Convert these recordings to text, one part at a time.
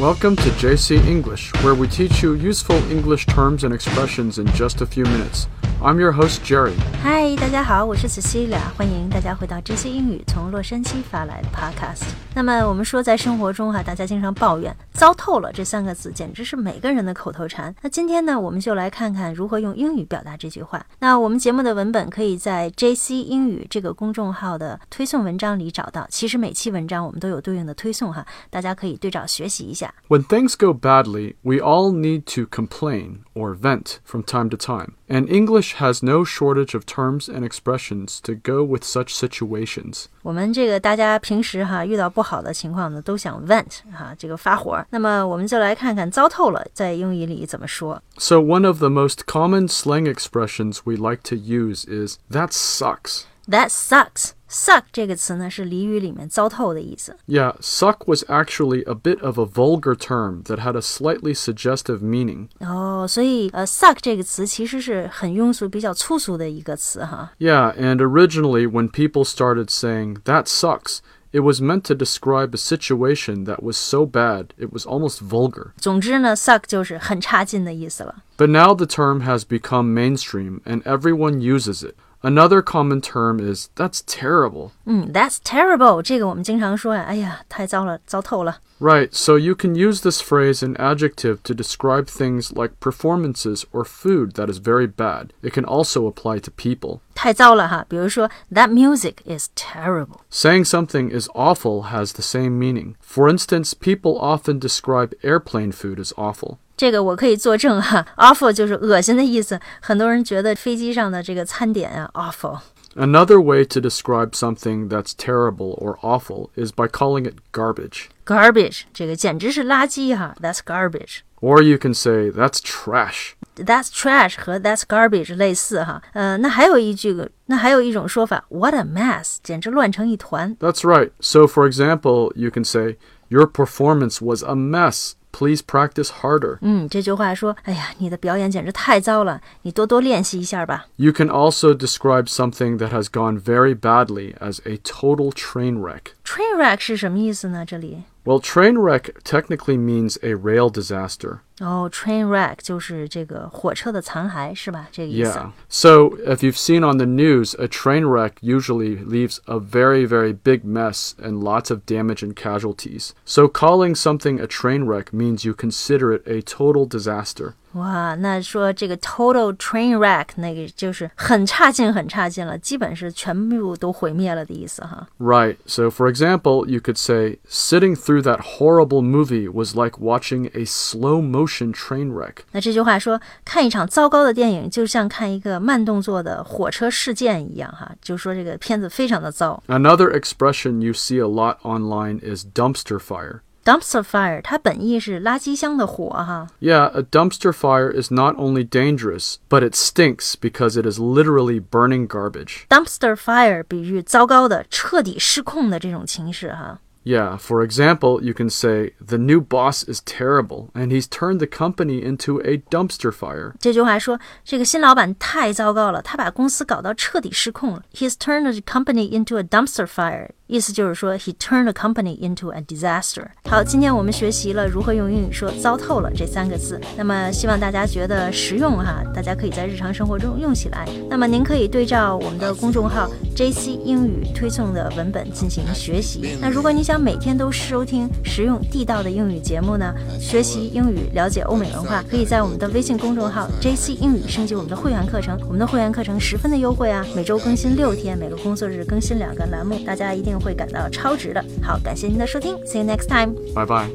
Welcome to JC English, where we teach you useful English terms and expressions in just a few minutes. I'm your host Jerry. Hi，大家好，我是 Cecilia，欢迎大家回到 JC 英语从洛杉矶发来的 Podcast。那么我们说，在生活中哈、啊，大家经常抱怨“糟透了”这三个字，简直是每个人的口头禅。那今天呢，我们就来看看如何用英语表达这句话。那我们节目的文本可以在 JC 英语这个公众号的推送文章里找到。其实每期文章我们都有对应的推送哈，大家可以对照学习一下。When things go badly, we all need to complain or vent from time to time, and English has no shortage of terms and expressions to go with such situations. 我们这个大家平时哈遇到不好的情况呢，都想 vent 哈这个发火。那么我们就来看看糟透了在英语里怎么说。 So, one of the most common slang expressions we like to use is that sucks. That sucks. Suck 这个词呢是俚语里面糟透的意思。 Yeah, suck was actually a bit of a vulgar term that had a slightly suggestive meaning. 哦，所以呃，suck 这个词其实是很庸俗、比较粗俗的一个词哈。 Yeah, and originally when people started saying that sucks, it was meant to describe a situation that was so bad it was almost vulgar. 总之呢，suck 就是很差劲的意思了。 But now the term has become mainstream and everyone uses it. Another common term is that's terrible. 嗯，That's terrible，这个我们经常说呀，哎呀，太糟了，糟透了。 Right, so you can use this phrase in adjective to describe things like performances or food that is very bad. It can also apply to people. 太糟了哈，比如说 That music is terrible。 Saying something is awful has the same meaning. For instance, people often describe airplane food as awful. 这个我可以作证哈，awful 就是恶心的意思。很多人觉得飞机上的这个餐点啊 awful。 Another way to describe something that's terrible or awful is by calling it garbage. garbage 这个简直是垃圾哈，That's garbage。 Or you can say that's trash. That's trash 和 That's garbage 类似哈，呃，那还有一句个，那还有一种说法，What a mess，简直乱成一团。 That's right. So, for example, you can say, Your performance was a mess. Please practice harder. 嗯，这句话说，哎呀，你的表演简直太糟了，你多多练习一下吧。 You can also describe something that has gone very badly as a total train wreck. Train wreck 是什么意思呢？这里 Well, train wreck technically means a rail disaster. 哦，train wreck 就是这个火车的残骸是吧？这个意思。 Yeah. So, if you've seen on the news, a train wreck usually leaves a very, very big mess and lots of damage and casualties. So, calling something a train wreck means you consider it a total disaster. 哇，那说这个 total train wreck 那个就是很差劲，很差劲了，基本是全部都毁灭了的意思哈。 Right. So, for example, you could say, sitting through that horrible movie was like watching a slow motion train wreck. 那这句话说，看一场糟糕的电影就像看一个慢动作的火车事件一样哈，就说这个片子非常的糟。 Another expression you see a lot online is dumpster fire. dumpster fire 它本意是垃圾箱的火哈。 Yeah, a dumpster fire is not only dangerous, but it stinks because it is literally burning garbage. dumpster fire 比喻糟糕的、彻底失控的这种情势哈。 Yeah, for example, you can say, the new boss is terrible and he's turned the company into a dumpster fire. 这句话说，这个新老板太糟糕了，他把公司搞到彻底失控了。He's turned the company into a dumpster fire， 意思就是说，he turned the company into a disaster。好，今天我们学习了如何用英语说“糟透了”这三个字，那么希望大家觉得实用哈，大家可以在日常生活中用起来。那么您可以对照我们的公众号 JC 英语推送的文本进行学习。那如果你想每天都收听实用地道的英语节目呢，学习英语、了解欧美文化，可以在我们的微信公众号 JC 英语升级我们的会员课程。我们的会员课程十分的优惠啊，每周更新六天，每个工作日更新两个栏目，大家一定会感到超值的。好，感谢您的收听，See you next time。 Bye bye.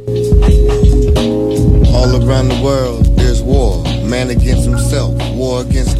All around the world, there's war. Man against himself, war against